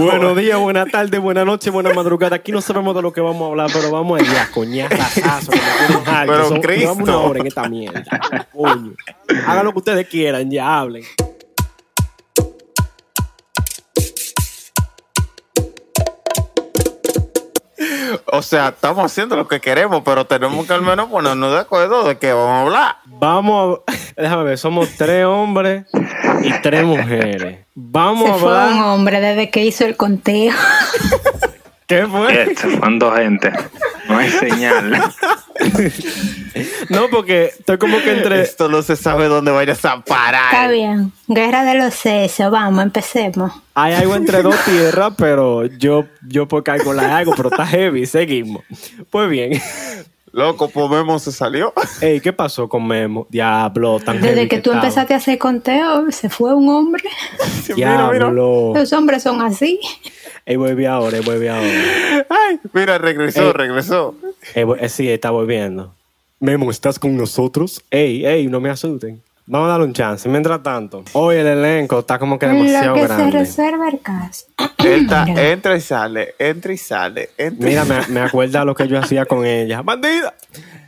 Buenos días, buenas tardes, buenas noches, buenas madrugadas. Aquí no sabemos de lo que vamos a hablar, pero vamos allá, tienen harto. Pero Son- Cristo. Llevamos una hora en esta mierda. Coño. Hagan lo que ustedes quieran, ya hablen. O sea, estamos haciendo lo que queremos, pero tenemos que al menos ponernos de acuerdo de qué vamos a hablar. Vamos a... Déjame ver, somos tres hombres y tres mujeres. Vamos Se a fue un hablar... hombre desde que hizo el conteo. ¿Qué fue? Este, fueron dos gente. No hay señal. No, porque estoy como que entre... Esto no se sabe dónde vayas a parar. Está bien. Guerra de los sesos. Vamos, empecemos. Hay algo entre dos tierras, pero yo, yo por cálculo algo, pero está heavy. Seguimos. Pues bien. Loco, pues Memo se salió. Ey, ¿qué pasó con Memo? Diablo, tan Desde que tú estaba. empezaste a hacer conteo, se fue un hombre. Mira, mira. Diablo. Los hombres son así. Ey, vuelve ahora, ey, vuelve ahora. Ay, mira, regresó, Ey. regresó. Ey, eh, sí, está volviendo. Memo, ¿estás con nosotros? Ey, ey, no me asusten. Vamos a darle un chance. Mientras tanto, hoy el elenco está como que En demasiado lo que se grande. reserva el caso. Él está- Mira. entra y sale, entra y sale. Entra y Mira, me, me acuerda lo que yo hacía con ella. ¡Bandida!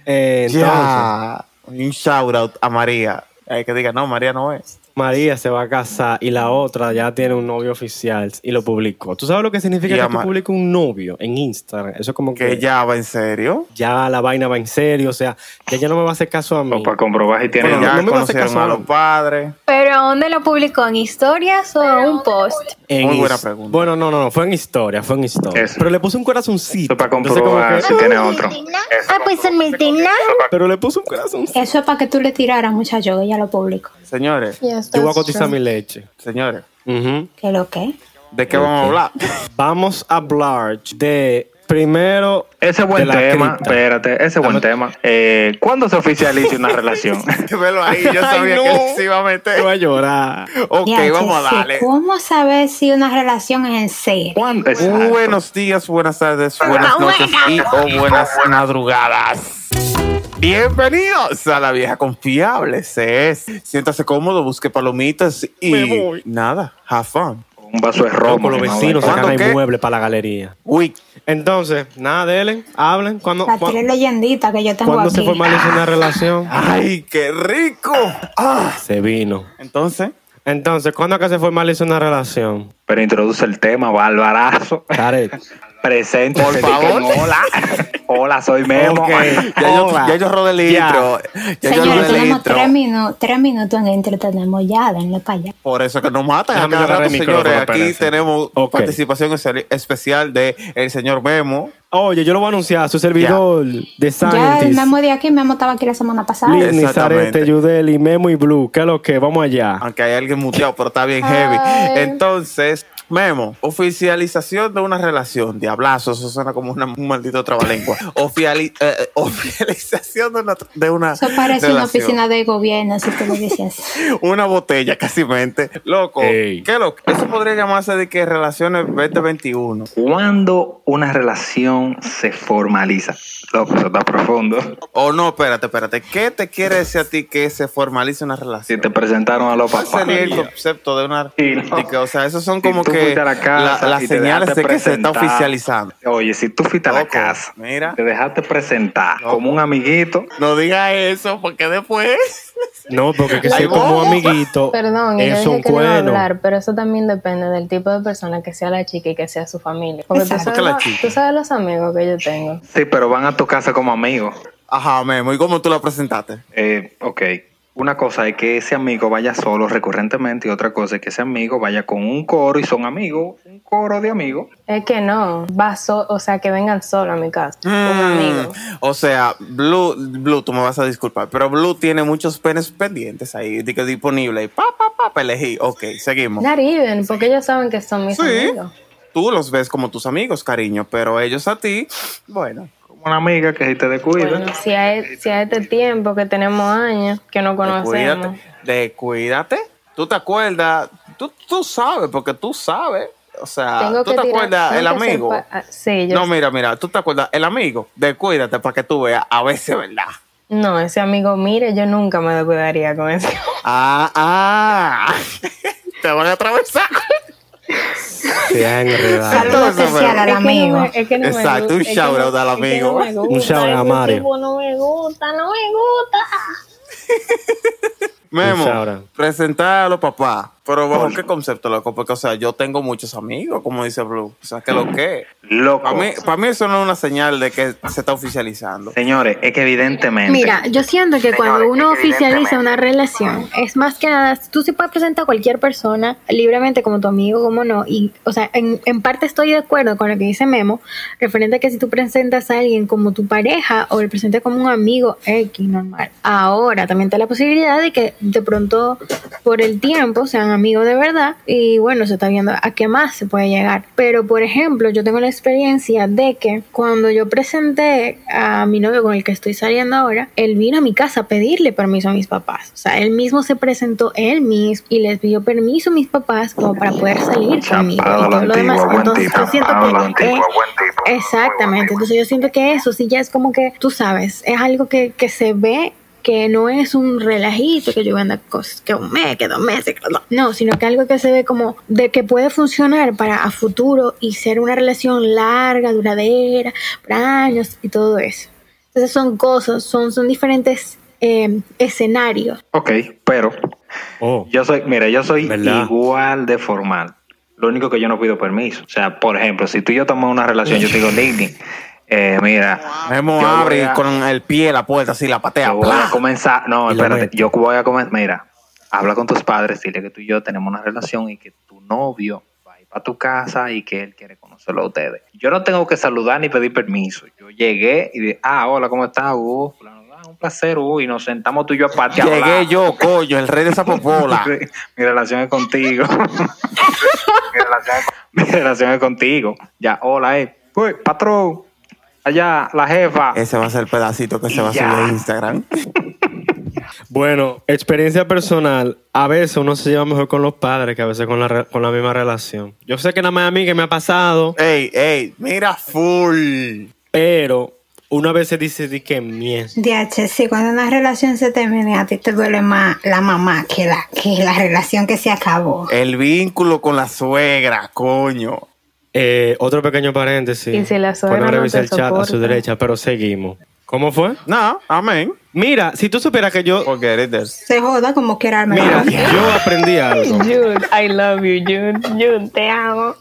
Eh, entonces, Ya. Un shout out a María. Hay que diga, no, María no es. María se va a casar y la otra ya tiene un novio oficial y lo publicó. ¿Tú sabes lo que significa Y que tú publiques un novio en Instagram? Eso es como que, Que ya va en serio. ya la vaina va en serio. O sea, que ella no me va a hacer caso a mí. O para comprobar si tiene Bueno, ya no me va a hacer caso a a los padres. ¿Pero dónde lo publicó? ¿En historias o en un post? En Muy buena pregunta. Bueno, no, no, no, fue en historia, fue en historia. Eso. Pero le puse un corazoncito. Eso para Entonces, comprobar que- si tiene otro. Ah, pues en mi. Pero le puse un corazoncito. Eso es para que tú le tiraras, muchacho, que ya lo publicó. Señores, Yo voy a cotizar mi leche. señores, Ujú. ¿Qué lo que? ¿de qué vamos a hablar? Vamos a hablar de primero. Ese buen tema, cripta. espérate, ese buen tema. Eh, ¿Cuándo se oficializa una relación? Velo ahí, yo sabía Ay, que no. él se iba a meter. Yo voy a llorar. Ok, Ya, vamos a darle. ¿Cómo saber si una relación es en serio? Buenos días, buenas tardes, buenas noches y o buenas madrugadas. Bienvenidos a la vieja confiable. Se es. Siéntase cómodo, busque palomitas y nada, have fun. Un vaso de Con romo. los que no vecinos sacan ¿Cuándo el mueble para la galería. Uy, Entonces, nada, delen, hablen. ¿Cuándo, Las cua- tres leyenditas que yo tengo cuándo aquí. se formaliza una relación? ay, qué rico. Ah. Se vino. Entonces, Entonces, ¿cuándo es que se formaliza una relación? Pero introduce el tema, Barbarazo. Presente. Por favor. Hola. Hola, soy Memo. Ok. ya yo, Hola. ya yo rodé el intro. Ya yo Señores, rodé el tenemos intro. tres, minutos, tres minutos en intro, tenemos ya, denle para allá. Por eso que nos matan a cada rato, el señores. Aquí tenemos participación espe- especial de el señor Memo. Oye, yo lo voy a anunciar. Su servidor de Ya el Scientist. Memo de aquí, Memo estaba aquí la semana pasada. Lini. Zarete, Yudeli, Memo y Blue. ¿Qué es lo que? Vamos allá. Aunque hay alguien muteado, pero está bien heavy. Ay. Entonces, Memo, oficialización de una relación. Diablazo, eso suena como una- un maldito trabalengua. Ofiali- eh, eh, oficialización de una, de una Eso parece una relación. oficina de gobierno, si tú lo dices. Una botella, casi mente. Loco, Ey. ¿qué lo? Eso podría llamarse de que relaciones 2021. ¿Cuándo una relación se formaliza? Loco, eso está profundo. O no, espérate, espérate. ¿Qué te quiere decir a ti que se formalice una Si relación? te presentaron a los ¿Cuál papás. sería el concepto de una... Sí, no. o sea, esos son Si como que fuiste a la casa la- las señales de que se está oficializando. Oye, si tú fuiste a la casa, mira. te dejaste presentar Loco. como un amiguito, No diga eso, porque después... No, porque que ser como amiguito. Perdón, yo es dije un que no iba a cuerno. hablar, pero eso también depende del tipo de persona que sea la chica y que sea su familia. Porque tú sabes, la tú sabes los amigos que yo tengo. sí, pero van a tu casa como amigos. Ajá, Memo, ¿y cómo tú la presentaste? Eh, ok. Una cosa es que ese amigo vaya solo recurrentemente y otra cosa es que ese amigo vaya con un coro y son amigos, un coro de amigos. Es que no, va so- o sea, que vengan solo a mi casa, un Mm, amigo. O sea, Blue, Blue, tú me vas a disculpar, pero Blue tiene muchos penes pendientes ahí, di que disponible y pa, pa, pa, pa, elegí. Ok, seguimos. Not even, porque ellos saben que son mis Sí. amigos. Tú los ves como tus amigos, cariño, pero ellos a ti, bueno. Una amiga que si te descuida. Bueno, si a, e- si a este tiempo que tenemos años, que no conocemos. Descuídate. Descuídate. Tú te acuerdas, tú, tú sabes, porque tú sabes. O sea, Tengo tú que te tirar- acuerdas el amigo. ah, sí, yo No, mira, mira, tú te acuerdas el amigo. Descuídate para que tú veas a veces, ¿verdad? No, ese amigo, mire, yo nunca me descuidaría con ese. Ah, ah. te van a atravesar. Se ha enredado. Es que no amigo. me- es que no me Exacto, gusta, un es que shout no- out al es que amigo. no me gusta, Un shout out a Mario. No me gusta, no me gusta. Memo, Un shout Pero bajo qué concepto, loco, porque, o sea, yo tengo muchos amigos, como dice Blue. O sea, que lo que. Loco. Para mí, para mí eso no es una señal de que se está oficializando. Señores, es que evidentemente. Mira, yo siento que cuando uno oficializa una relación, es más que nada, tú se puedes presentar a cualquier persona libremente como tu amigo, como no. Y, o sea, en, en parte estoy de acuerdo con lo que dice Memo, referente a que si tú presentas a alguien como tu pareja o le presentas como un amigo X normal. Ahora, también está la posibilidad de que de pronto, por el tiempo, sean amigos de verdad y bueno, se está viendo a qué más se puede llegar. Pero, por ejemplo, yo tengo la experiencia de que cuando yo presenté a mi novio con el que estoy saliendo ahora, él vino a mi casa a pedirle permiso a mis papás. O sea, él mismo se presentó él mismo y les pidió permiso a mis papás como para poder salir conmigo y todo lo demás. Entonces, yo siento que... eh, Exactamente, entonces yo siento que eso sí ya es como que, tú sabes, es algo que, que se ve que no es un relajito que yo venda cosas, que un mes, que dos meses, que no. no, sino que algo que se ve como de que puede funcionar para a futuro y ser una relación larga, duradera, por años y todo eso. Entonces son cosas, son, son diferentes eh, escenarios. Ok, pero Oh, yo soy, mira, yo soy ¿Verdad? igual de formal. Lo único que yo no pido permiso. O sea, por ejemplo, si tú y yo tomamos una relación, yo te digo, Ligny, eh, mira, Memo abre a- con el pie la puerta así la patea. yo voy a comenzar. No, Y espérate, yo voy a comenzar. Mira, habla con tus padres, dile que tú y yo tenemos una relación y que tu novio va a ir para tu casa y que él quiere conocerlo a ustedes. Yo no tengo que saludar ni pedir permiso. Yo llegué y dije, ah, hola, ¿cómo estás? Uh, un placer, uh, y nos sentamos tú y yo aparte a. Llegué yo, coño, el rey de esa popola. Mi relación es contigo. mi, relación es, mi relación es contigo. Ya, hola, eh. Uy, patrón. Allá, la jefa. Ese va a ser el pedacito que se va a subir a Instagram. Bueno, experiencia personal. A veces uno se lleva mejor con los padres que a veces con la, re- con la misma relación. Yo sé que nada más a mí que me ha pasado, Ey, ey, mira, full. pero una vez se dice di que mierda. DH, sí, cuando una relación se termina, a ti te duele más la mamá que la, que la relación que se acabó. El vínculo con la suegra, coño. Eh, otro pequeño paréntesis. Y si la no revisar el chat a su derecha, pero seguimos. ¿Cómo fue? No, amén. Mira, si tú supieras que yo. Se joda como quiera Mira, yo aprendí algo. Jude, I love you, Jude. Jude, te amo.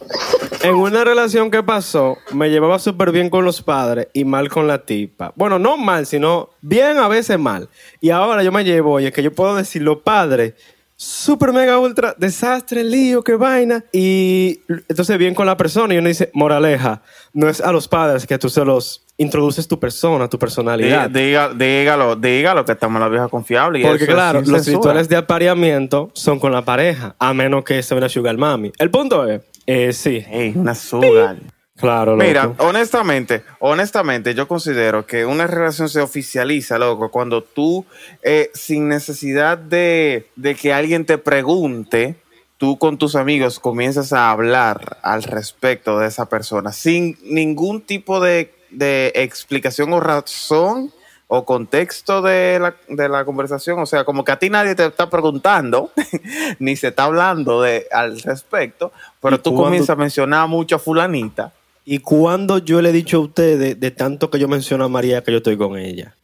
En una relación que pasó, me llevaba súper bien con los padres y mal con la tipa. Bueno, no mal, sino bien a veces mal. Y ahora yo me llevo, y es que yo puedo decir, los padres, súper mega ultra, desastre, lío, qué vaina. Y entonces bien con la persona y uno dice, moraleja, no es a los padres que tú se los introduces tu persona, tu personalidad. Diga, dígalo, dígalo que estamos en la vieja confiable. y Porque claro, los censura. rituales de apareamiento son con la pareja, a menos que sea una sugar mami. El punto es, eh, sí, Ey, una sugar. Claro, loco. Mira, honestamente, honestamente, yo considero que una relación se oficializa, loco, cuando tú, eh, sin necesidad de, de que alguien te pregunte, tú con tus amigos comienzas a hablar al respecto de esa persona, sin ningún tipo de, de explicación o razón o contexto de la, de la conversación. O sea, como que a ti nadie te está preguntando, ni se está hablando de, al respecto, pero ¿Y tú comienzas a mencionar mucho a fulanita. ¿Y cuando yo le he dicho a ustedes de tanto que yo menciono a María que yo estoy con ella?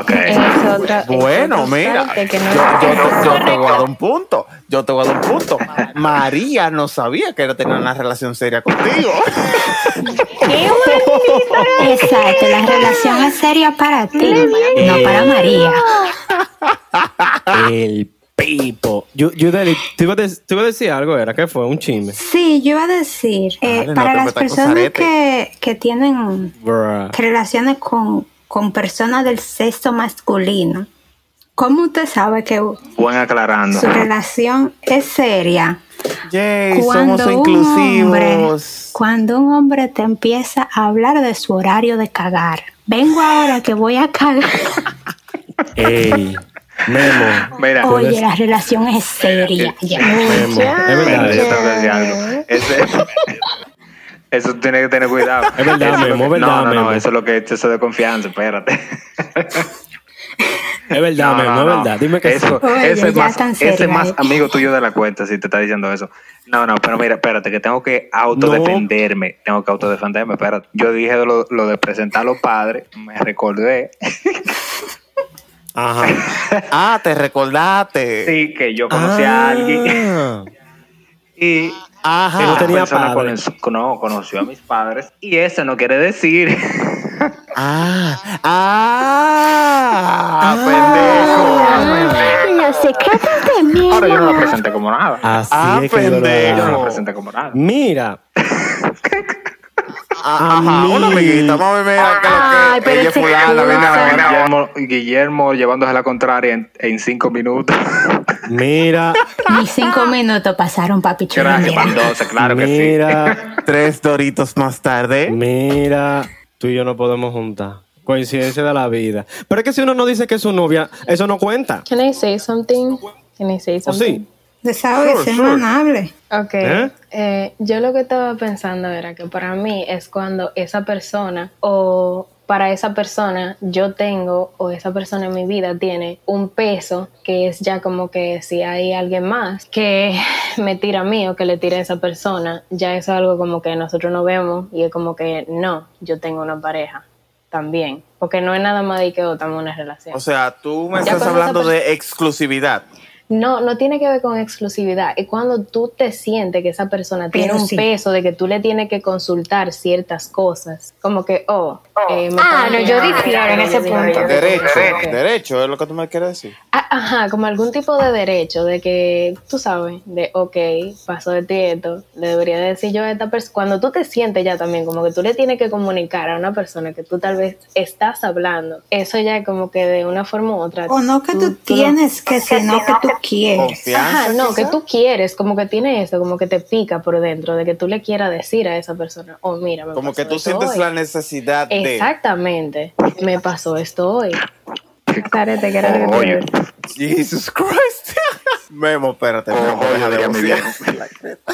Ok. Es otra, es Bueno, mira, que yo, no- yo te- yo te voy a dar un punto. Yo te voy a dar un punto. María no sabía que era tener una relación seria contigo. Exacto, la relación es seria para ti, no para María. El pipo. Yo, yo ¿te iba, a de- te iba a decir algo, ¿era? ¿Qué fue? Un chisme. Sí, yo iba a decir, eh, Dale, para las personas que, que tienen Bruh. relaciones con, con personas del sexo masculino, ¿cómo usted sabe que Buen aclarando. su relación es seria? Yay, Cuando somos un hombre, inclusivos. cuando un hombre te empieza a hablar de su horario de cagar. Vengo ahora que voy a cagar. Ey, Memo. Mira, Oye, la relación es seria. ya. Memo. Es verdad. Mira, yo te voy a decir algo. Ese- eso tiene que tener cuidado. Es verdad, Eso Memo, es verdad, No, no, no, Memo. eso es lo que eso de confianza, espérate. Es verdad, men, no, es verdad. Dime que eso, sí. Oye, ese es más, tan ese es más ahí. amigo tuyo de la cuenta si te está diciendo eso. No, no, pero mira, espérate, que tengo que autodefenderme. Tengo que autodefenderme, espérate. Yo dije lo, lo de presentar a los padres, me recordé. Ajá. Ah, te recordaste. Sí, que yo conocí a alguien Ah. y Ajá. Que no esa tenía persona padre. conoció, no, conoció a mis padres y eso no quiere decir Ah, ah, Los secretos de mi ahora yo no lo presenté como nada Así Ah, es que pendejo. yo no lo hago. presenté como nada Mira, Ah, Ajá, una amiguita, vamos a ver mira, que lo Ay, que pero ella es fulana. Guillermo, Guillermo llevándose la contraria en, en cinco minutos mira, Mis cinco minutos pasaron, papi chulo. Gracias, mira. van 12, claro que sí mira, Tres doritos más tarde. mira. Tú y yo no podemos juntar. Coincidencia de la vida. Pero es que si uno no dice que es su novia, eso no cuenta. Can I say something? Can I say ¿O something? Sí? Desahógese, Sure, sure. manable. Ok. ¿Eh? Eh, yo lo que estaba pensando era que para mí es cuando esa persona o para esa persona yo tengo o esa persona en mi vida tiene un peso que es ya como que si hay alguien más que me tira a mí o que le tira a esa persona, ya eso es algo como que nosotros no vemos y es como que no, yo tengo una pareja también. Porque no es nada más de que oh, estamos en una relación. O sea, tú me Ya estás hablando de exclusividad. No, no tiene que ver con exclusividad. Es cuando tú te sientes que esa persona tiene un sí. peso de que tú le tienes que consultar ciertas cosas. Como que, oh, eh, me Ah, no, yo difiero en ese punto. Derecho, derecho, es lo que tú me quieres decir. Ah, Ajá, como algún tipo de derecho de que, tú sabes, de, ok, pasó de ti esto, le debería decir yo a esta persona. Cuando tú te sientes ya también, como que tú le tienes que comunicar a una persona que tú tal vez estás hablando, eso ya como que de una forma u otra. O no que tú, lo- tienes que, sino que tú quieres. Ajá, no, que tú quieres, como que tiene eso, como que te pica por dentro, de que tú le quieras decir a esa persona, oh, mira, me Como pasó que tú esto sientes hoy". la necesidad de. Exactamente, me pasó esto hoy. Párate, que era lo que Oye. Jesus Christ. Memo, espérate. Memo, Oye, deja de diría mi.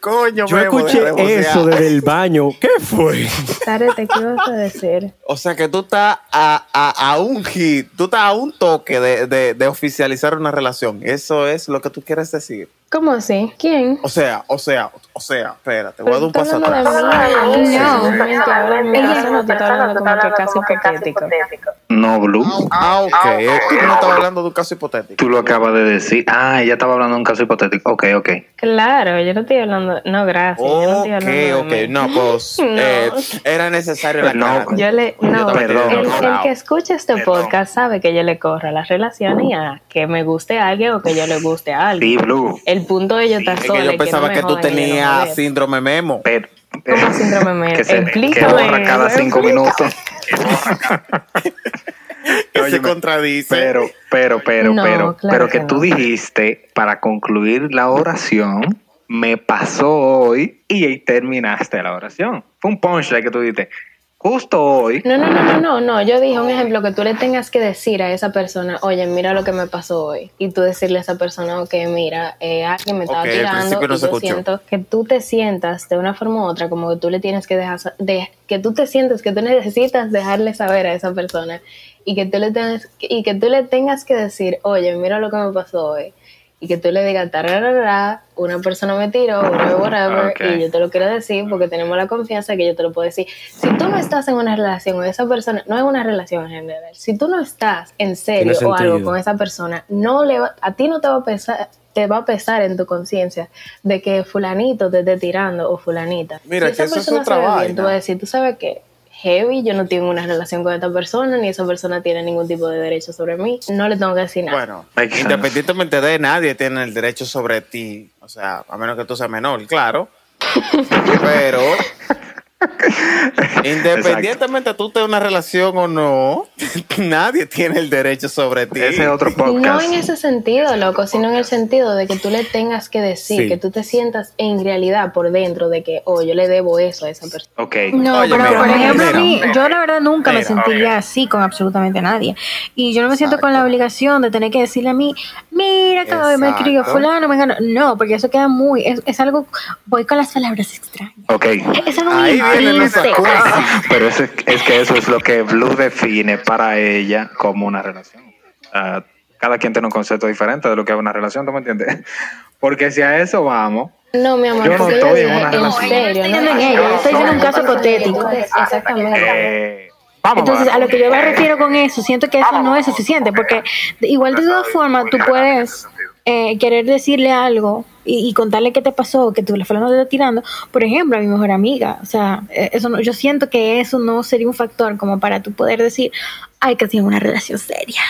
Coño, Yo escuché eso desde el baño. ¿Qué fue? Párate, ¿qué ibas a decir? O sea que tú estás a, a, a un hit, tú estás a un toque de, de, de oficializar una relación. Eso es lo que tú quieres decir. ¿Cómo así? ¿Quién? O sea, o sea, o sea, espérate, voy a dar un paso estás atrás. hablando de mí, No. simplemente ahora en mi caso no te estás hablando como que casi hipotético. no Blue Ah, ok. Tú no estabas hablando de un caso hipotético. tú lo acabas de decir ah ella estaba hablando de un caso hipotético ok ok Claro, yo no estoy hablando, no, gracias, yo no estoy Ok, hablando ok. No, pues No. eh, era necesario la No, cara. Yo le, no, Perdón, el, que escucha este Perdón. podcast sabe que yo le corro a las relaciones y a que me guste a alguien o que yo le guste a alguien. sí Blue El punto de ello está Es sola que yo pensaba no que, me tú yo no tenías síndrome memo. pero, ¿Cómo síndrome Memo? que Explícame, borra cada cinco minutos Que se contradice. pero pero pero No, pero claro pero que que tú no. dijiste para concluir la oración me pasó hoy y ahí terminaste la oración fue un punchline que tú dijiste justo hoy No, no, no, no, no, no. Yo dije un ejemplo que tú le tengas que decir a esa persona, oye, mira lo que me pasó hoy. Y tú decirle a esa persona, ok, mira, eh, alguien me estaba tirando no y se yo escuchó. siento que tú te sientas de una forma u otra, como que tú le tienes que dejar, de, que tú te sientes que tú necesitas dejarle saber a esa persona y que tú le tengas, y que tú le tengas que decir, oye, mira lo que me pasó hoy. Y que tú le digas, tararara, una persona me tiró, una whatever, y yo te lo quiero decir porque tenemos la confianza que yo te lo puedo decir. Si tú no estás en una relación o esa persona, no es una relación en general, si tú no estás en serio o algo con esa persona, no le va- a ti no te va a pesar te va a pesar en tu conciencia de que fulanito te esté tirando o fulanita. Mira, si esa que eso es persona otra se ve bien, vaina. tú vas a decir, tú sabes que heavy, yo no tengo una relación con esta persona, ni esa persona tiene ningún tipo de derecho sobre mí, no le tengo que decir nada. Bueno, independientemente de nadie tiene el derecho sobre ti. O sea, a menos que tú seas menor, claro. Pero independientemente tú tengas una relación o no, nadie tiene el derecho sobre ti. ese es otro No podcast en ese sentido, loco, sino en el sentido de que tú le tengas que decir, Sí. que tú te sientas en realidad por dentro de que, oh, yo le debo eso a esa persona. ok No, Oye, pero mira, por ejemplo, a mira, mí, yo la verdad nunca me mira, sentiría así con absolutamente nadie. Y yo no me siento con la Exacto. obligación de tener que decirle a mí, mira, que hoy me escribió fulano, me ganó. No, porque eso queda muy, es, es algo, voy con las palabras extrañas. ok Es algo muy Ahí vienen pero eso es, es que eso es lo que Blue define para ella como una relación sea, cada quien tiene un concepto diferente de lo que es una relación, ¿tú me entiendes? Porque si a eso vamos, No, mi amor, Yo no estoy en una en relación. serio. Estoy ¿no? en ella, estoy diciendo un caso hipotético. Exactamente. eh, vamos Entonces, a lo que yo me refiero con eso, siento que eso no es suficiente, porque igual de todas formas tú puedes eh, querer decirle algo y, y contarle qué te pasó, que tú la fulana te está tirando, por ejemplo, a mi mejor amiga. O sea, eh, eso no, yo siento que eso no sería un factor como para tú poder decir, hay que tener una relación seria.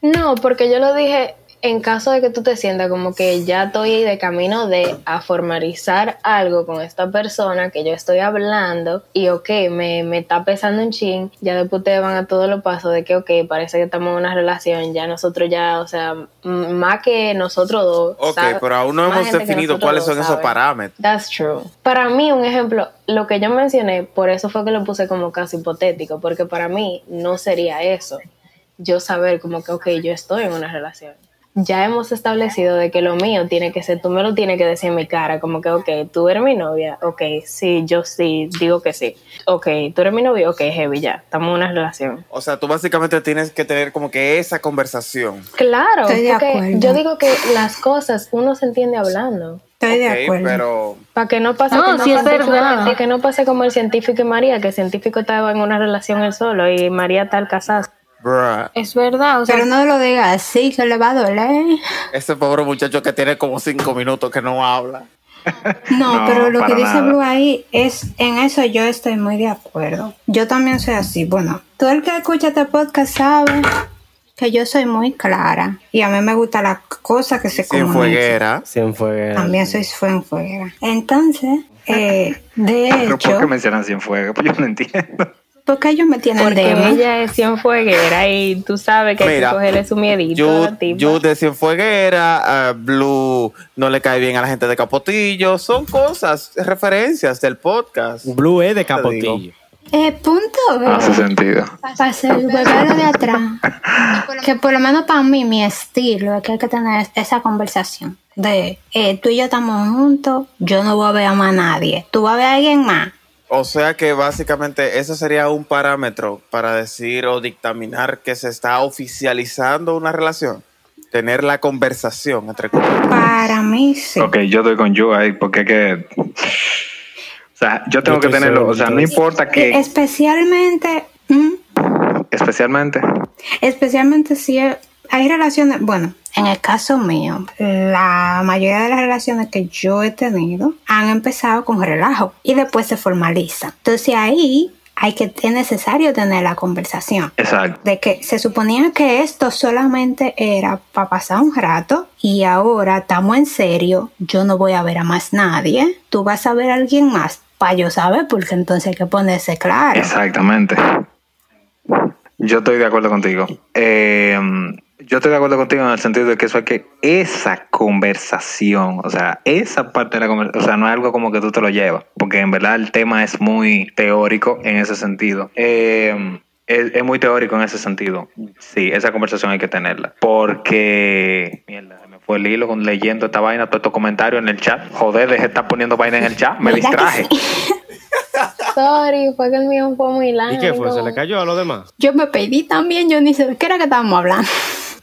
No, porque yo lo dije en caso de que tú te sientas como que ya estoy de camino de a formalizar algo con esta persona que yo estoy hablando y ok, me, me está pesando un chin, ya después ustedes van a todos los pasos de que ok, parece que estamos en una relación, ya nosotros ya, o sea, más que nosotros dos. Ok, pero aún no hemos definido cuáles dos, son esos parámetros. That's true. Para mí, un ejemplo, lo que yo mencioné, por eso fue que lo puse como caso hipotético, porque para mí no sería eso. Yo saber como que, ok, yo estoy en una relación. Ya hemos establecido de que lo mío tiene que ser, tú me lo tienes que decir en mi cara, como que, ok, tú eres mi novia, ok, sí, yo sí, digo que sí. Ok, tú eres mi novio, ok, heavy, ya, estamos en una relación. O sea, tú básicamente tienes que tener como que esa conversación. Claro, Estoy de porque acuerdo. yo digo que las cosas uno se entiende hablando. Estoy de acuerdo. pero Para que no pase No, como sí es pase como- que no pase como el científico y María, que el científico estaba en una relación él solo y María tal casada. Bruh, Es verdad, o sea, Pero no lo diga así, que le va a doler. ese pobre muchacho que tiene como cinco minutos que no habla. No, No, pero lo que dice nada. Blue ahí es, en eso yo estoy muy de acuerdo. Yo también soy así. Bueno, todo el que escucha este podcast sabe que yo soy muy clara y a mí me gusta la cosa que se Sin comunica. fueguera. Cienfuegos. También soy fuera. Entonces, eh, de ¿Pero ¿Por hecho, qué mencionan Cienfuegos? Pues yo no entiendo. ¿Por qué ellos me tienen Porque ella es cienfueguera y tú sabes que hay Mira, que cogerle su miedito a Yo, de Cienfueguera, a Blue no le cae bien a la gente de Capotillo. Son cosas, referencias del podcast. Blue es de capotillo. Eh, punto B. Hace sentido. Para ser el huevero de atrás. que por lo menos para mí, mi estilo es que hay que tener esa conversación. De eh, tú y yo estamos juntos, yo no voy a ver a más nadie. Tú vas a ver a alguien más. O sea que básicamente eso sería un parámetro para decir o dictaminar que se está oficializando una relación. Tener la conversación entre. Para mí sí. Ok, yo estoy con you ahí porque es que. O sea, yo tengo Yo que tenerlo. seguro, O sea, no importa que. Especialmente, mm, Especialmente. especialmente si hay relaciones, bueno, en el caso mío, la mayoría de las relaciones que yo he tenido han empezado con relajo y después se formalizan. Entonces ahí hay que, es necesario tener la conversación. Exacto. de que se suponía que esto solamente era para pasar un rato y ahora estamos en serio, yo no voy a ver a más nadie, tú vas a ver a alguien más para yo saber porque entonces hay que ponerse claro. Exactamente. Yo estoy de acuerdo contigo. Eh, yo estoy de acuerdo contigo en el sentido de que eso hay que. Esa conversación, o sea, esa parte de la conversación, o sea, no es algo como que tú te lo llevas, porque en verdad el tema es muy teórico en ese sentido. Eh, es, es muy teórico en ese sentido. Sí, esa conversación hay que tenerla. Porque. Mierda, se me fue el hilo con leyendo esta vaina, todos estos comentarios en el chat. Joder, deje de estar poniendo vaina en el chat. Me ¿Verdad que distraje. Sorry, fue que el mío fue muy largo. ¿Y qué fue? ¿Se le cayó a los demás? Yo me pedí también, yo ni sé de qué era que estábamos hablando.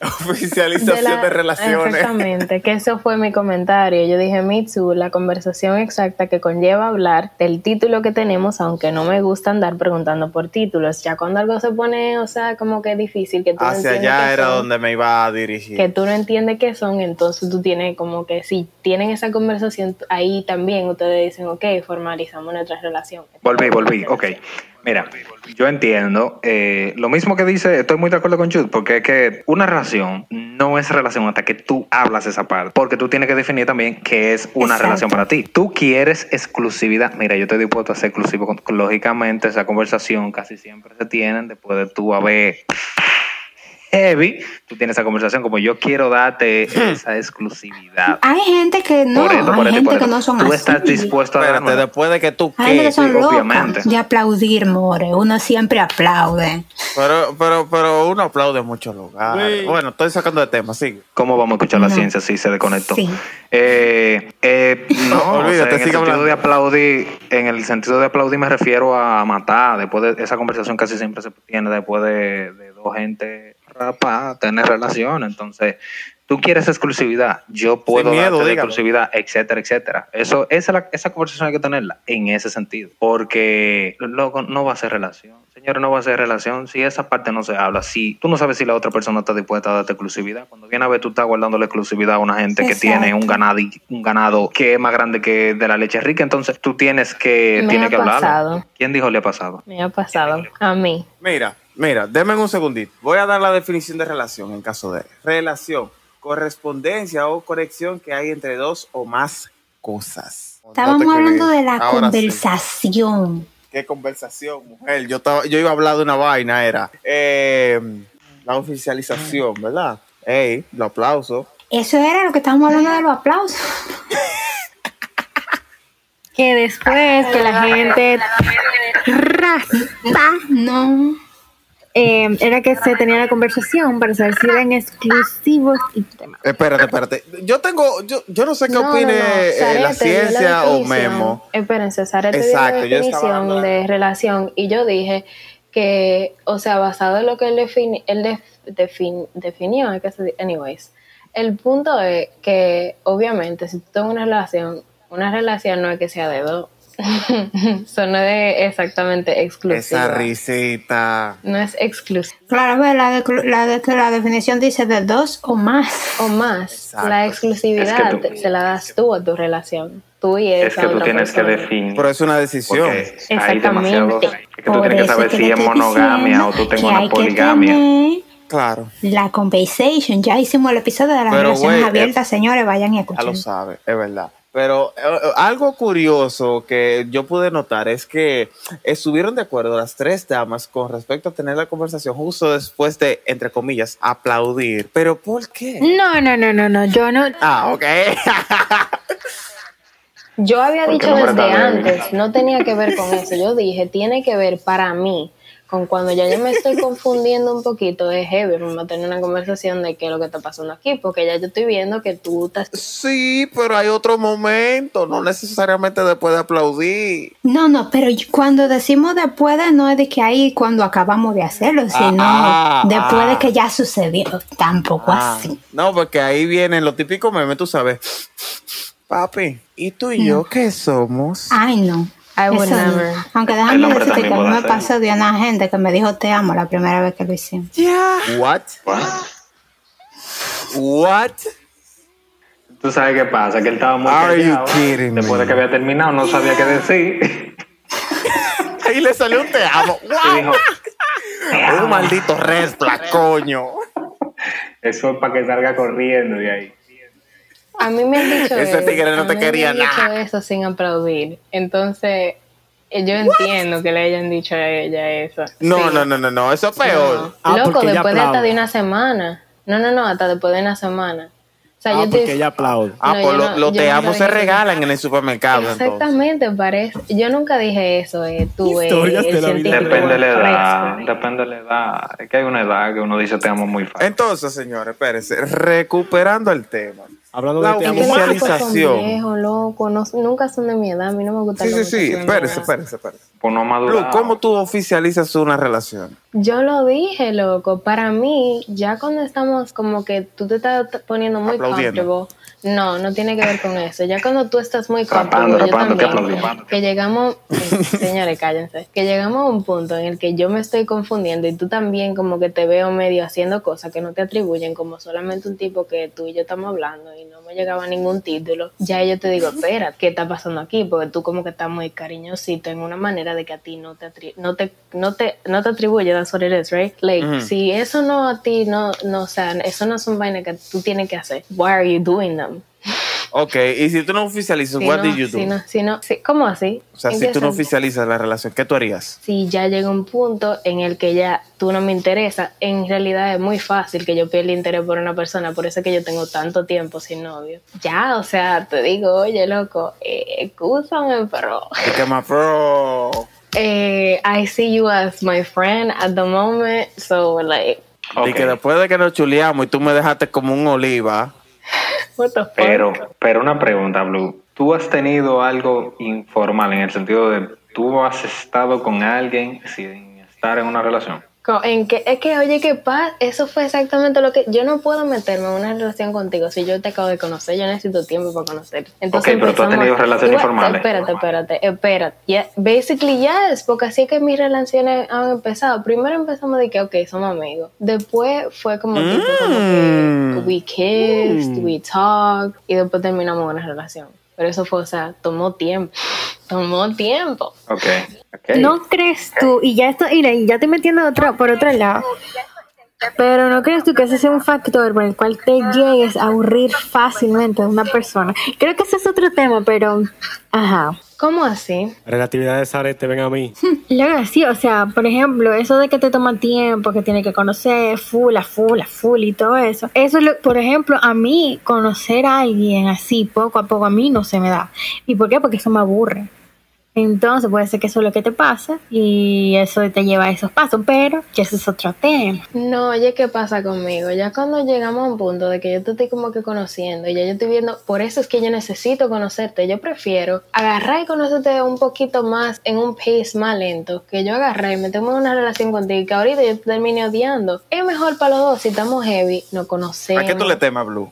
Oficialización de, la- relaciones. Exactamente, que eso fue mi comentario. Yo dije, Mitsu, la conversación exacta que conlleva hablar del título que tenemos, aunque no me gusta andar preguntando por títulos. Ya cuando algo se pone, o sea, como que difícil, que tú no Hacia entiendes allá qué era son, donde me iba a dirigir. que tú no entiendes qué son, entonces tú tienes como que si tienen esa conversación, ahí también ustedes dicen, ok, formalizamos nuestra relación. Volví, volví, ok. Mira, yo entiendo. eh, lo mismo que dice, estoy muy de acuerdo con Jude, porque es que una relación no es relación hasta que tú hablas esa parte. Porque tú tienes que definir también qué es una Exacto. relación para ti. Tú quieres exclusividad. Mira, yo estoy dispuesto a ser exclusivo. Lógicamente, esa conversación casi siempre se tienen después de tú haber heavy. Tú tienes esa conversación como yo quiero darte esa exclusividad. Hay gente que no, por esto, por hay esto, y por gente que no son Tú así. estás dispuesto a darme después de que tú Hay que son sí, obviamente. de aplaudir, more. Uno siempre aplaude. Pero, pero, pero uno aplaude en muchos lugares. Sí. Bueno, estoy sacando de tema, sigue. ¿Cómo vamos a escuchar la No. ciencia si se desconectó? Sí. Eh, eh, no, Olvídate, o sea, en el sentido hablando. de aplaudir, en el sentido de aplaudir me refiero a matar. Después de esa conversación casi siempre se tiene después de, de dos gente para tener relación. Entonces, tú quieres exclusividad, yo puedo miedo, darte exclusividad, etcétera, etcétera. Eso, esa, la- esa conversación hay que tenerla en ese sentido, porque loco, no va a ser relación. Señores, no va a ser relación si esa parte no se habla. Si tú no sabes si la otra persona está dispuesta a darte exclusividad, cuando viene a ver tú estás guardando la exclusividad a una gente que tiene un ganado, un ganado que es más grande que de la leche rica, entonces tú tienes que, Me tienes ha que pasado. ¿Quién dijo le ha pasado? Me ha pasado a mí. Mira, mira, denme un segundito. Voy a dar la definición de relación en caso de relación, correspondencia o conexión que hay entre dos o más cosas. Estábamos No hablando de la Ahora sí. conversación. Qué conversación, mujer. Yo estaba, yo iba a hablar de una vaina, era eh, la oficialización, ¿verdad? Ey, lo aplauso. Eso era lo que estábamos hablando de los aplausos. Que después que la gente rasta, No. Eh, era que se tenía la conversación para saber si eran exclusivos y demás. Espérate, espérate. Yo tengo, yo, yo no sé qué No, no, opine no. eh, Sarete la dio ciencia o definición. Memo. Espérense, Sarete dio Exacto, la yo estaba definición de relación y yo dije que, o sea, basado en lo que él, defini- él def- defin- definió, hay que se- anyways, el punto es que obviamente si tú tienes una relación, una relación no es que sea de dos, eso no es exactamente exclusiva. Esa risita. No es exclusiva. Claro, pues, la, de- la, de- que la definición dice de dos o más. O más, Exacto. la exclusividad Es que tú- se la das tú a tu relación. Tú y esa Es que tú otra tienes que persona. definir. Pero es una decisión. Hay Exactamente. demasiado. Es que tú Por tienes que eso saber que si es monogamia o tú que una que poligamia. Claro, La conversation. Ya hicimos el episodio de las Pero, relaciones güey, abiertas, señores. Vayan y ya escuchen. lo sabe, es verdad. Pero eh, eh, algo curioso que yo pude notar es que estuvieron de acuerdo las tres damas con respecto a tener la conversación justo después de, entre comillas, aplaudir. ¿Pero por qué? No, no, no, no, no. Yo no. Ah, ok. Yo había dicho desde antes, no tenía que ver con eso. Yo dije, tiene que ver para mí con cuando ya yo me estoy confundiendo un poquito, es heavy, vamos a tener una conversación de qué es lo que está pasando aquí, porque ya yo estoy viendo que tú estás... sí, pero hay otro momento, no necesariamente después de aplaudir. No, no, pero cuando decimos después de, no es de que ahí cuando acabamos de hacerlo, sino ah, después ah. de que ya sucedió. Tampoco Ah, así. no, porque ahí vienen los típicos memes, tú sabes. Papi, ¿y tú y yo qué somos? Ay, no. I would Eso no. never. Aunque déjame decirte que a mí me pasó de una gente que me dijo te amo la primera vez que lo hicimos. What? Bueno, What? tú sabes qué pasa, que él estaba muy Are you kidding Después me? de que había terminado, no sabía qué decir. Ahí le salió un te amo. Y dijo, Un maldito red coño. eso es para que salga corriendo de ahí. A mí me han dicho Ese eso. tigre no te quería me han dicho nada. eso sin aplaudir. Entonces, eh, yo entiendo que le hayan dicho a ella eso. No, Sí. no, no, no, no, eso es peor. No. Ah, Loco, después de hasta de una semana. No, no, no, hasta después de una semana. O sea, Ah, yo porque te- ella aplaude. Ah, No, pues lo- los yo te amo se regalan en el supermercado. entonces. Exactamente, parece. Yo nunca dije eso, eh, tú, eh, de la vida científico Depende de la edad, fresco. depende de la edad. Es que hay una edad que uno dice te amo muy fácil. Entonces, señores, espérense, recuperando el tema. Hablando La de son viejos, loco, no- nunca son de mi edad, a mí no me gusta Sí, sí, sí, espérese, espérese, espérese. Por no Lu, madurar. ¿cómo tú oficializas una relación? Yo lo dije, loco. Para mí, ya cuando estamos como que tú te estás poniendo muy comfortable. No, no tiene que ver con eso. Ya cuando tú estás muy Rapando, comfortable, yo rapando, ¿qué también. Que llegamos, señores, cállense. Que llegamos a un punto en el que yo me estoy confundiendo y tú también como que te veo medio haciendo cosas que no te atribuyen como solamente un tipo que tú y yo estamos hablando y no me llegaba ningún título. Ya yo te digo, espera, ¿qué está pasando aquí? Porque tú como que estás muy cariñosito en una manera de que a ti no te atri- no te no te no te atribuye, that's what it is, right? Like, si eso no a ti no no o sea, eso no es un vaina que tú tienes que hacer. Why are you doing them? Ok, y si tú no oficializas, Si what no, did you do? si no, si no, si- ¿cómo así? O sea, ¿En si tú no oficializas la relación, ¿qué tú harías? si ya llega un punto en el que ya tú no me interesa, en realidad es muy fácil que yo pierda interés por una persona, por eso es que yo tengo tanto tiempo sin novio. Ya, o sea, te digo, oye, loco, eh, excúsame, pero ¿Y qué más pro? eh, I see you as my friend at the moment, so like, Y que después de que nos chuleamos y tú me dejaste como un oliva? Pero, pero una pregunta, Blue. ¿Tú has tenido algo informal en el sentido de tú has estado con alguien sin estar en una relación? En que, es que, oye, ¿qué pasa? Eso fue exactamente lo que... Yo no puedo meterme en una relación contigo si yo te acabo de conocer. Yo necesito tiempo para conocer. Entonces Ok, pero tú has tenido relaciones Igual- formales. Espérate, espérate, espérate. Yeah, basically, yes, porque así es que mis relaciones han empezado. Primero empezamos de que, ok, somos amigos. Después fue como tipo, como Mm. que we kissed, we talked, y después terminamos una relación. Pero eso fue, o sea, tomó tiempo. Tomó tiempo. Ok, ok. ¿No crees tú, y ya esto, mira, y ya te metiendo otro, por otro lado, pero no crees tú que ese sea un factor por el cual te llegues a aburrir fácilmente de una persona? Creo que ese es otro tema, pero, ajá. ¿Cómo así? Relatividad de Sarete, ven a mí. Luego sí, o sea, por ejemplo, eso de que te toma tiempo, que tiene que conocer full, a full, a full y todo eso. Eso, es lo- por ejemplo, a mí conocer a alguien así poco a poco a mí no se me da. ¿Y por qué? Porque eso me aburre. Entonces puede ser que eso es lo que te pasa y eso te lleva a esos pasos, pero que ese es otro tema. No, oye, ¿qué pasa conmigo? Ya cuando llegamos a un punto de que yo te estoy como que conociendo y ya yo estoy viendo, por eso es que yo necesito conocerte. Yo prefiero agarrar y conocerte un poquito más en un pace más lento, que yo agarrar y meterme en una relación contigo y que ahorita yo te termine odiando. Es mejor para los dos si estamos heavy, nos conocemos. ¿A qué tú le temes, Blue?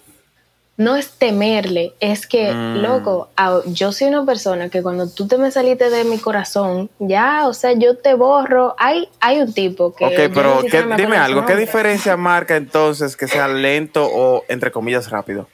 No es temerle, es que, Mm. loco, yo soy una persona que cuando tú te me saliste de mi corazón, ya, o sea, yo te borro. Hay, hay un tipo que. Ok, pero ni siquiera ¿qué- me dime algo. ¿Qué diferencia marca entonces que sea lento o, entre comillas, rápido?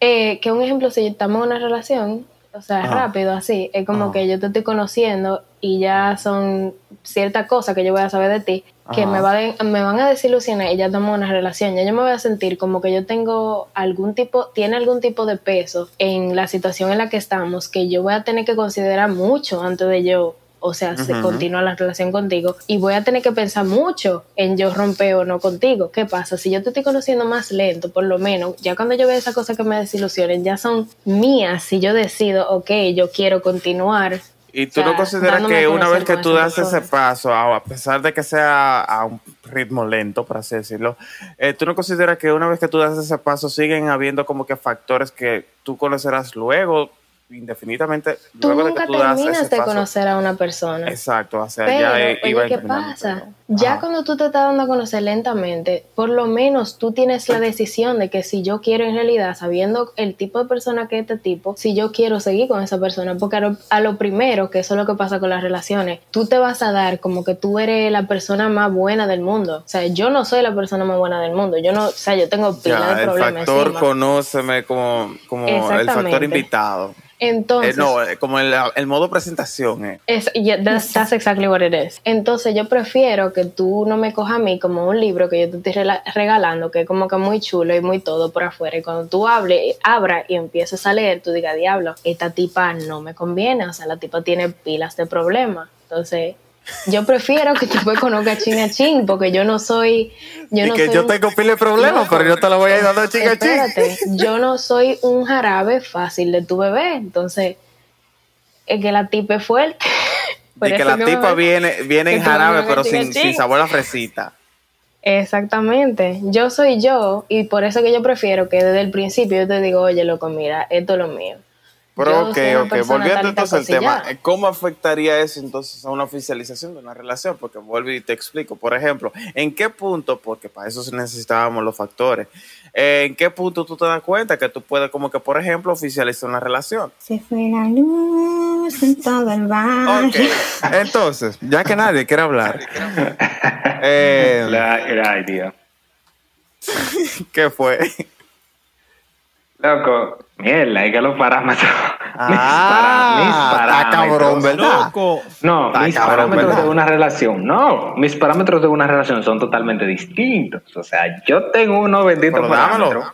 Eh, que un ejemplo, si estamos en una relación, o sea, Ajá. rápido, así, es como Ajá. que yo te estoy conociendo y ya son ciertas cosas que yo voy a saber de ti que Ajá. me, va de- me van a desilusionar y ya estamos en una relación. Ya yo me voy a sentir como que yo tengo algún tipo, tiene algún tipo de peso en la situación en la que estamos que yo voy a tener que considerar mucho antes de yo. O sea, se Ujú. continúa la relación contigo y voy a tener que pensar mucho en yo romper o no contigo. ¿Qué pasa? Si yo te estoy conociendo más lento, por lo menos, ya cuando yo veo esas cosas que me desilusionen, ya son mías. Si yo decido, ok, yo quiero continuar. ¿Y tú O sea, no consideras que una vez que tú das ese paso, a a pesar de que sea a un ritmo lento, por así decirlo, eh, tú no consideras que una vez que tú das ese paso siguen habiendo como que factores que tú conocerás luego, indefinidamente, Tú luego de nunca que tú das terminas de paso? conocer a una persona. Exacto, o sea, Pero, ya iba oye, ¿qué pasa? pero- Ya cuando tú te estás dando a conocer lentamente, por lo menos tú tienes la decisión de que si yo quiero en realidad, sabiendo el tipo de persona que es este tipo, si yo quiero seguir con esa persona, porque a lo, a lo primero, que eso es lo que pasa con las relaciones, tú te vas a dar como que tú eres la persona más buena del mundo. O sea, yo no soy la persona más buena del mundo. Yo no, o sea, yo tengo pila Ya, de el problemas. factor encima. conóceme como, como el factor Exactamente. Invitado. Eh, Entonces, no, eh, como el, el modo presentación. Eh. Es, yeah, that's, that's exactly what it is. Entonces yo prefiero que tú no me cojas a mí como un libro que yo te estoy regalando, que es como que muy chulo y muy todo por afuera. Y cuando tú hables, abras y empieces a leer, tú digas, diablo, esta tipa no me conviene. O sea, la tipa tiene pilas de problemas. Entonces, yo prefiero que tú me conozcas chin a chin, porque yo no soy... Yo y no que soy yo tengo pile de problemas, No. pero yo te lo voy a ir dando chica chica. Espérate, yo no soy un jarabe fácil de tu bebé, entonces es que la tipa es fuerte. Y que la tipa viene, viene en jarabe, pero sin, sin chin. sabor a fresita. Exactamente, yo soy yo y por eso que yo prefiero que desde el principio yo te digo, oye, loco, mira, esto es lo mío. Pero Yo ok, ok. Volviendo entonces al tema, ¿cómo afectaría eso entonces a una oficialización de una relación? Porque vuelvo y te explico. Por ejemplo, ¿en qué punto, porque para eso necesitábamos los factores, eh, ¿en qué punto tú te das cuenta que tú puedes como que, por ejemplo, oficializar una relación? Se fue la luz en todo el barrio. Entonces, ya que nadie quiere hablar, eh, La, la idea. ¿qué fue? Loco, mierda, hay que los parámetros. Ah, mis está cabrón, ¿verdad? Loco. No, Está mis cabrón, parámetros ¿verdad? de una relación. No, mis parámetros de una relación son totalmente distintos. O sea, yo tengo unos benditos Pero dámelo. parámetros.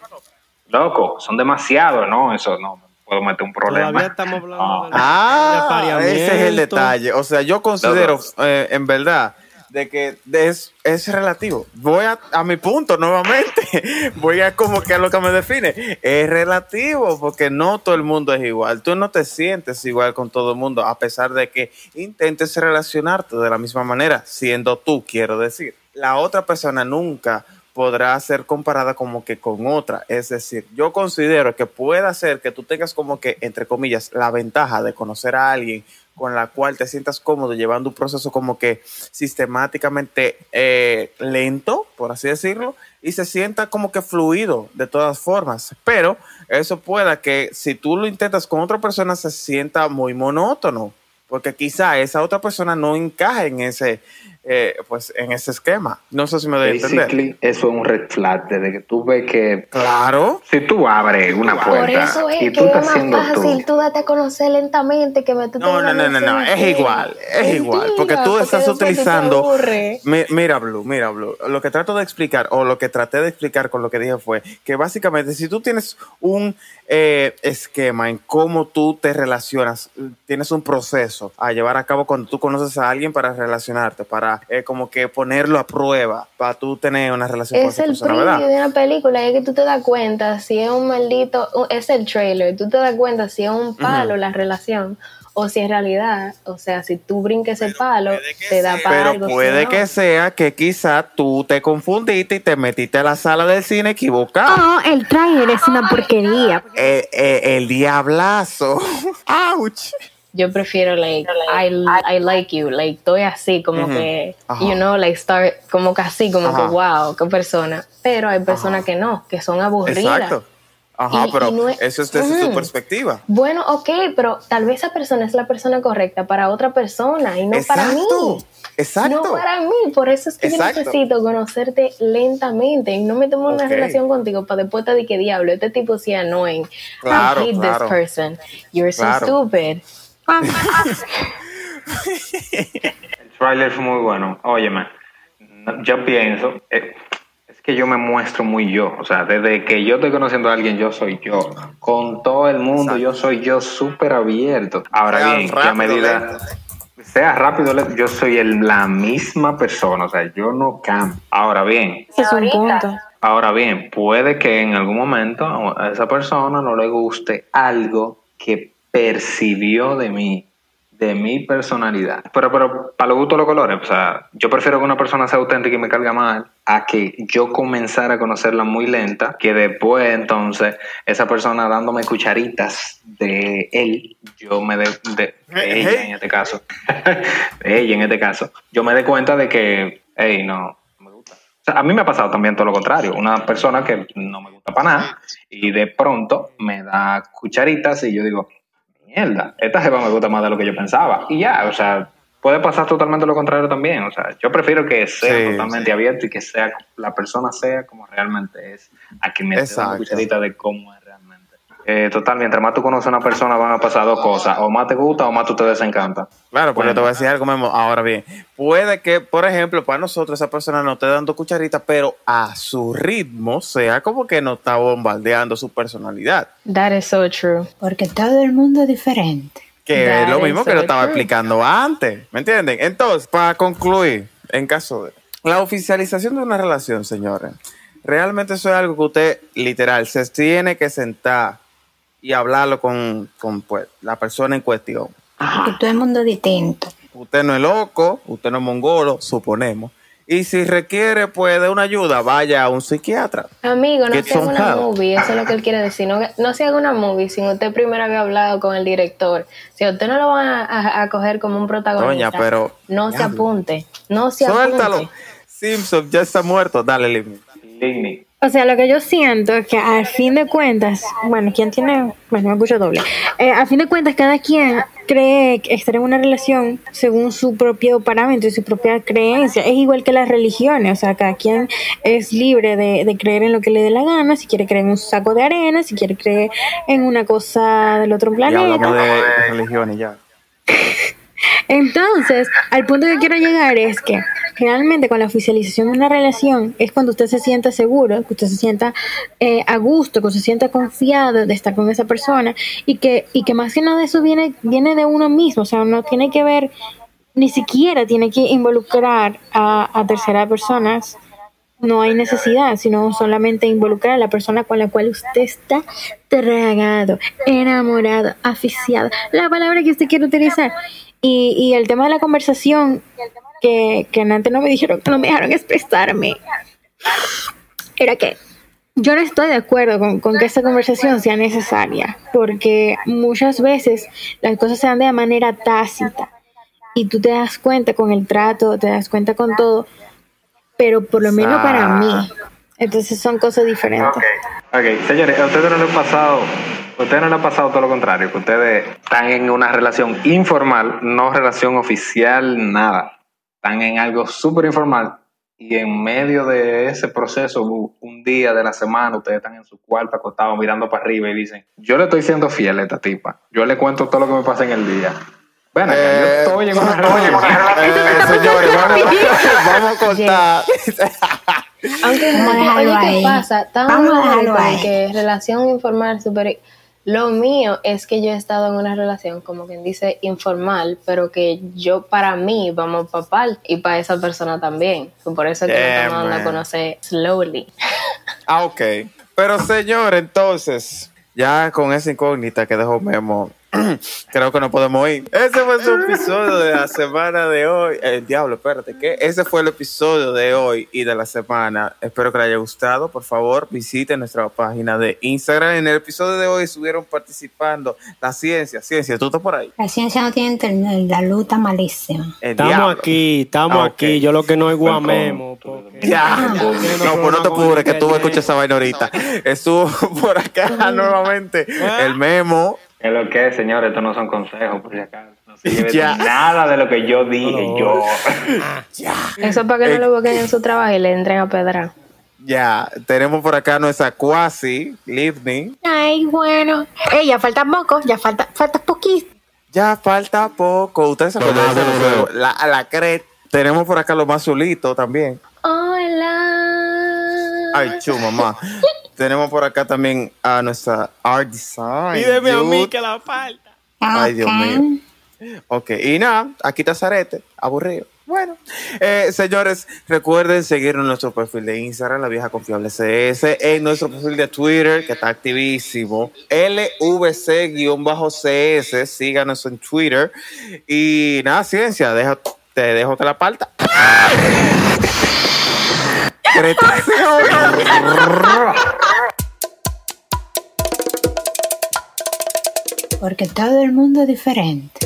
Loco, son demasiados, ¿no? Eso no me puedo meter un problema. Todavía estamos hablando Ah. de la- Ah, de ese es el detalle. O sea, yo considero, eh, en verdad, de que es, es relativo. Voy a, a mi punto nuevamente. Voy a como que a lo que me define. Es relativo porque no todo el mundo es igual. Tú no te sientes igual con todo el mundo a pesar de que intentes relacionarte de la misma manera, siendo tú, quiero decir. La otra persona nunca podrá ser comparada como que con otra. Es decir, yo considero que puede ser que tú tengas como que, entre comillas, la ventaja de conocer a alguien con la cual te sientas cómodo llevando un proceso como que sistemáticamente eh, lento, por así decirlo, y se sienta como que fluido de todas formas. Pero eso pueda que si tú lo intentas con otra persona se sienta muy monótono, porque quizá esa otra persona no encaje en ese, eh, pues, en ese esquema. No sé si me doy a entender. Eso es un red flag, desde que tú ves que Claro. si tú abres una Por puerta eso es y que tú es más fácil tú, tú date a conocer lentamente que me tú te No, no, no, no, no, es igual, es igual, porque tú porque estás utilizando. Mi- mira Blue, mira Blue, lo que trato de explicar o lo que traté de explicar con lo que dije fue que básicamente si tú tienes un eh, esquema en cómo tú te relacionas, tienes un proceso a llevar a cabo cuando tú conoces a alguien para relacionarte, para eh, como que ponerlo a prueba, para tú tener una relación con Es esa el persona, ¿verdad? de una película y es que tú te das cuenta si es un maldito, es el trailer, tú te das cuenta si es un palo la relación o si en realidad, o sea, si tú brinques el palo, te da para Pero algo. si puede no. que sea que quizá tú te confundiste y te metiste a la sala del cine equivocado. No, el trailer es una porquería. Eh, eh, el diablazo. ¡Auch! Yo prefiero, like, I, I like you, like, estoy así, como que, Ajá. you know, like, start, como que así, como Ajá. que, wow, qué persona. Pero hay personas que no, que son aburridas. Exacto. Ajá, Y- pero y no es- eso es desde tu Mm. perspectiva. Bueno, ok, pero tal vez esa persona es la persona correcta para otra persona y no para mí. Exacto. No para mí, por eso es que Exacto. yo necesito conocerte lentamente y no me tomo una relación contigo para después te di que diablo, este tipo sí annoying. Claro, I hate claro. this person. You're so Claro. stupid. El trailer fue muy bueno. Óyeme, yo pienso, eh, es que yo me muestro muy yo. O sea, desde que yo estoy conociendo a alguien, yo soy yo. Con todo el mundo, yo soy yo súper abierto. Ahora Sea bien, que a medida... lento. Sea rápido, yo soy el- la misma persona, o sea, yo no cambio. Ahora bien, es un punto. Ahora bien, puede que en algún momento a esa persona no le guste algo que percibió de mí, de mi personalidad. Pero, pero para los gustos los colores, o sea, yo prefiero que una persona sea auténtica y me carga mal a que yo comenzara a conocerla muy lenta, que después entonces esa persona dándome cucharitas de él, yo me de, de ella en este caso, de ella en este caso, yo me dé cuenta de que, hey, no, no me gusta. O sea, a mí me ha pasado también todo lo contrario. Una persona que no me gusta para nada y de pronto me da cucharitas y yo digo, mierda, esta jeva me gusta más de lo que yo pensaba. Y ya, o sea, puede pasar totalmente lo contrario también. O sea, yo prefiero que sea Sí, totalmente abierto y que sea la persona sea como realmente es, a que me dé una de cómo es. Eh, total, mientras más tú conoces a una persona van a pasar dos cosas, o más te gusta o más tú te desencanta. Claro, porque Bueno. te voy a decir algo, Memo. Ahora bien, puede que, por ejemplo, para nosotros esa persona no esté dando cucharita, pero a su ritmo sea como que no está bombardeando su personalidad. That is so true. Porque todo el mundo es diferente. Que That es lo is mismo que so lo estaba true. explicando antes. ¿Me entienden? Entonces, para concluir, en caso de la oficialización de una relación, señores, realmente eso es algo que usted, literal, se tiene que sentar y hablarlo con, con pues, la persona en cuestión. Porque todo el mundo es distinto. Usted no es loco, usted no es mongolo, suponemos. Y si requiere, pues, de una ayuda, vaya a un psiquiatra. Amigo, no se haga una movie, eso es lo que él quiere decir. No, no se haga una movie sin usted primero haber hablado con el director. Si usted no lo van a, a- a coger como un protagonista, Doña, pero- no se apunte. No se Suéltalo. apunte. Simpson ya está muerto. Dale, Limi. Ligny. O sea, lo que yo siento es que al fin de cuentas, bueno, quien tiene, bueno, me escucho doble. Eh, al fin de cuentas, cada quien cree que estar en una relación según su propio parámetro y su propia creencia. Es igual que las religiones, o sea, cada quien es libre de, de creer en lo que le dé la gana, si quiere creer en un saco de arena, si quiere creer en una cosa del otro planeta. hablamos de religión y ya. Entonces, al punto que quiero llegar es que realmente con la oficialización de una relación es cuando usted se sienta seguro, que usted se sienta eh, a gusto, que usted se sienta confiado de estar con esa persona y que, y que más que nada eso viene, viene de uno mismo, o sea, no tiene que ver, ni siquiera tiene que involucrar a, a terceras personas. No hay necesidad, sino solamente involucrar a la persona con la cual usted está tragado, enamorado, aficiado, la palabra que usted quiere utilizar. Y, y el tema de la conversación, que, que antes no me dijeron, no me dejaron expresarme, era que Yo no estoy de acuerdo con, con que esta conversación sea necesaria, porque muchas veces las cosas se dan de manera tácita y tú te das cuenta con el trato, te das cuenta con todo, pero por lo menos para mí. Entonces son cosas diferentes. Ok, señores, a ustedes no les ha pasado, ustedes no les ha pasado todo lo contrario, que ustedes están en una relación informal, no relación oficial, nada. Están en algo súper informal y en medio de ese proceso, un día de la semana, ustedes están en su cuarto acostados mirando para arriba y dicen, yo le estoy siendo fiel a esta tipa, yo le cuento todo lo que me pasa en el día. Bueno, Eh, yo estoy en una relación. Eh, señores, vamos, vamos a contar. Aunque no, oye, ¿qué pasa? Estamos hablando que relación informal super lo mío es que yo he estado en una relación como quien dice informal, pero que yo para mí vamos para par y para esa persona también. Por eso es que Yeah, estamos dando a conocer slowly. Ah, ok. Pero señor, entonces, ya con esa incógnita que dejó Memo, creo que no podemos ir. Ese fue su episodio de la semana de hoy. El diablo, espérate, ¿qué? Ese fue el episodio de hoy y de la semana. Espero que le haya gustado. Por favor, visite nuestra página de Instagram. En el episodio de hoy estuvieron participando la ciencia. Ciencia, ¿tú estás por ahí? La ciencia no tiene internet, la luz está malísima. El Estamos diablo. aquí, estamos Ah, aquí. Yo lo que no oigo a Memo. porque- Ya, Tiene no, pues no te apures, que tú escuchar esa vaina ahorita. Estuvo por acá nuevamente el memo. Es lo que es, señores, estos no son consejos, por si acaso. No se lleven Ya. nada de lo que yo dije, No. yo. Eso es para que no lo busquen en su trabajo y le entren a pedra. Ya, tenemos por acá nuestra Quasi, Livni. Ay, bueno. Ey, ya falta poco, ya falta, falta poquito. Ya falta poco. Ustedes se acuerdan de? La, la Cret. Tenemos por acá los más azulitos también. Hola. Ay, chu, mamá. tenemos por acá también a nuestra Art Design. Pídeme a mí que la falta. Ay, Dios mío. Ok, y nada, aquí está Zarete, aburrido. Bueno, eh, señores, recuerden seguir en nuestro perfil de Instagram, La Vieja Confiable CS, en nuestro perfil de Twitter, que está activísimo, LVC-CS, síganos en Twitter. Y nada, ciencia, deja- te dejo que la parta. Porque todo el mundo es diferente.